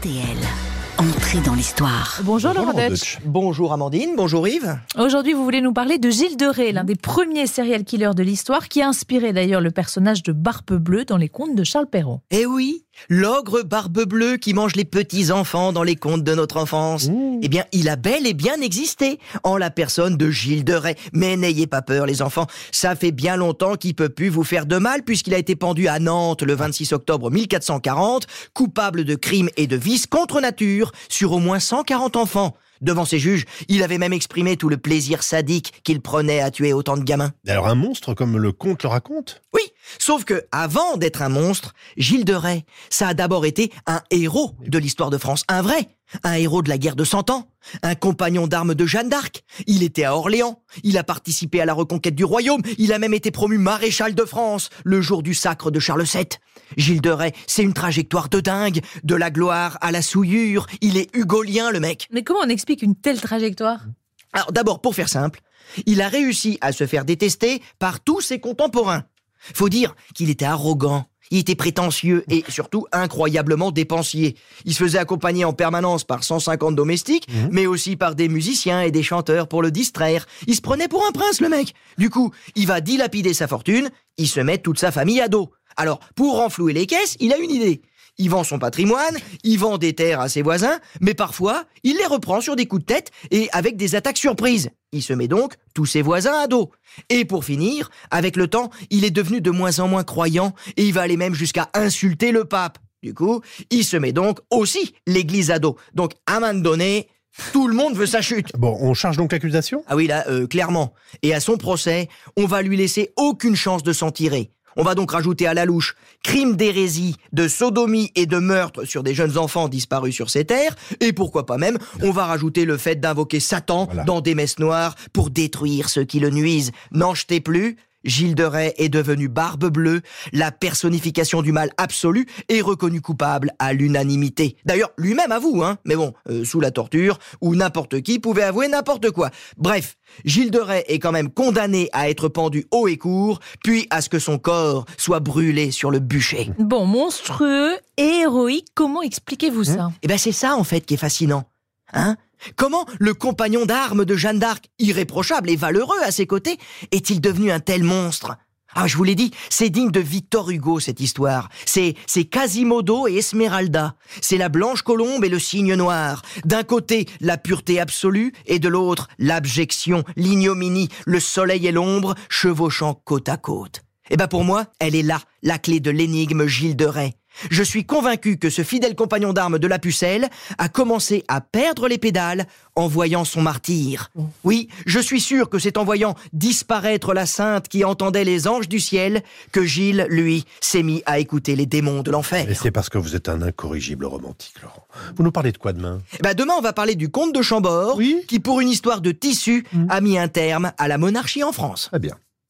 RTL. Entrée dans l'histoire. Bonjour, Laurent Laurent Deutsch. Bonjour Amandine, bonjour Yves. Aujourd'hui, vous voulez nous parler de Gilles de Ré, l'un des premiers serial killers de l'histoire, qui a inspiré d'ailleurs le personnage de Barbe Bleue dans les contes de Charles Perrault. Eh oui, l'ogre barbe bleue qui mange les petits enfants dans les contes de notre enfance. Eh bien, il a bel et bien existé en la personne de Gilles de Rais. Mais n'ayez pas peur les enfants, ça fait bien longtemps qu'il peut plus vous faire de mal puisqu'il a été pendu à Nantes le 26 octobre 1440, coupable de crimes et de vices contre nature sur au moins 140 enfants. Devant ses juges, il avait même exprimé tout le plaisir sadique qu'il prenait à tuer autant de gamins. Alors un monstre comme le conte le raconte? Oui, sauf que avant d'être un monstre, Gilles de Rais, ça a d'abord été un héros de l'histoire de France, un vrai, un héros de la guerre de Cent Ans, un compagnon d'armes de Jeanne d'Arc. Il était à Orléans, il a participé à la reconquête du royaume, il a même été promu maréchal de France le jour du sacre de Charles VII. Gilles de Rais, c'est une trajectoire de dingue, de la gloire à la souillure, il est hugolien le mec. Mais comment on explique une telle trajectoire? Alors d'abord, pour faire simple, il a réussi à se faire détester par tous ses contemporains. Faut dire qu'il était arrogant, il était prétentieux et surtout incroyablement dépensier. Il se faisait accompagner en permanence par 150 domestiques, mais aussi par des musiciens et des chanteurs pour le distraire. Il se prenait pour un prince, le mec. Du coup, il va dilapider sa fortune, il se met toute sa famille à dos. Alors, pour renflouer les caisses, il a une idée. Il vend son patrimoine, il vend des terres à ses voisins, mais parfois, il les reprend sur des coups de tête et avec des attaques surprises. Il se met donc tous ses voisins à dos. Et pour finir, avec le temps, il est devenu de moins en moins croyant et il va aller même jusqu'à insulter le pape. Du coup, il se met donc aussi l'église à dos. Donc, à un moment donné, tout le monde veut sa chute. Bon, on charge donc l'accusation? Ah oui, là, euh, clairement. Et à son procès, on va lui laisser aucune chance de s'en tirer. On va donc rajouter à la louche crime d'hérésie, de sodomie et de meurtre sur des jeunes enfants disparus sur ces terres, et pourquoi pas même, on va rajouter le fait d'invoquer Satan Voilà. dans des messes noires pour détruire ceux qui le nuisent. N'en jetez plus Gilles de Rais est devenu Barbe Bleue, la personnification du mal absolu et reconnu coupable à l'unanimité. D'ailleurs, lui-même avoue, hein, mais bon, euh, sous la torture, où n'importe qui pouvait avouer n'importe quoi. Bref, Gilles de Rais est quand même condamné à être pendu haut et court, puis à ce que son corps soit brûlé sur le bûcher. Bon, monstrueux et héroïque, comment expliquez-vous ça? Eh ben c'est ça en fait qui est fascinant. Hein? Comment le compagnon d'armes de Jeanne d'Arc, irréprochable et valeureux à ses côtés, est-il devenu un tel monstre? Ah, je vous l'ai dit, c'est digne de Victor Hugo cette histoire. C'est Quasimodo et Esmeralda. C'est la blanche colombe et le cygne noir. D'un côté, la pureté absolue et de l'autre, l'abjection, l'ignominie, le soleil et l'ombre chevauchant côte à côte. Eh ben pour moi, elle est là, la clé de l'énigme Gilles de Rais. Je suis convaincu que ce fidèle compagnon d'armes de la pucelle a commencé à perdre les pédales en voyant son martyr. Oui, je suis sûr que c'est en voyant disparaître la sainte qui entendait les anges du ciel que Gilles, lui, s'est mis à écouter les démons de l'enfer. Et c'est parce que vous êtes un incorrigible romantique, Laurent. Vous nous parlez de quoi demain? Bah demain, on va parler du comte de Chambord, Oui. qui pour une histoire de tissu a mis un terme à la monarchie en France. Très bien.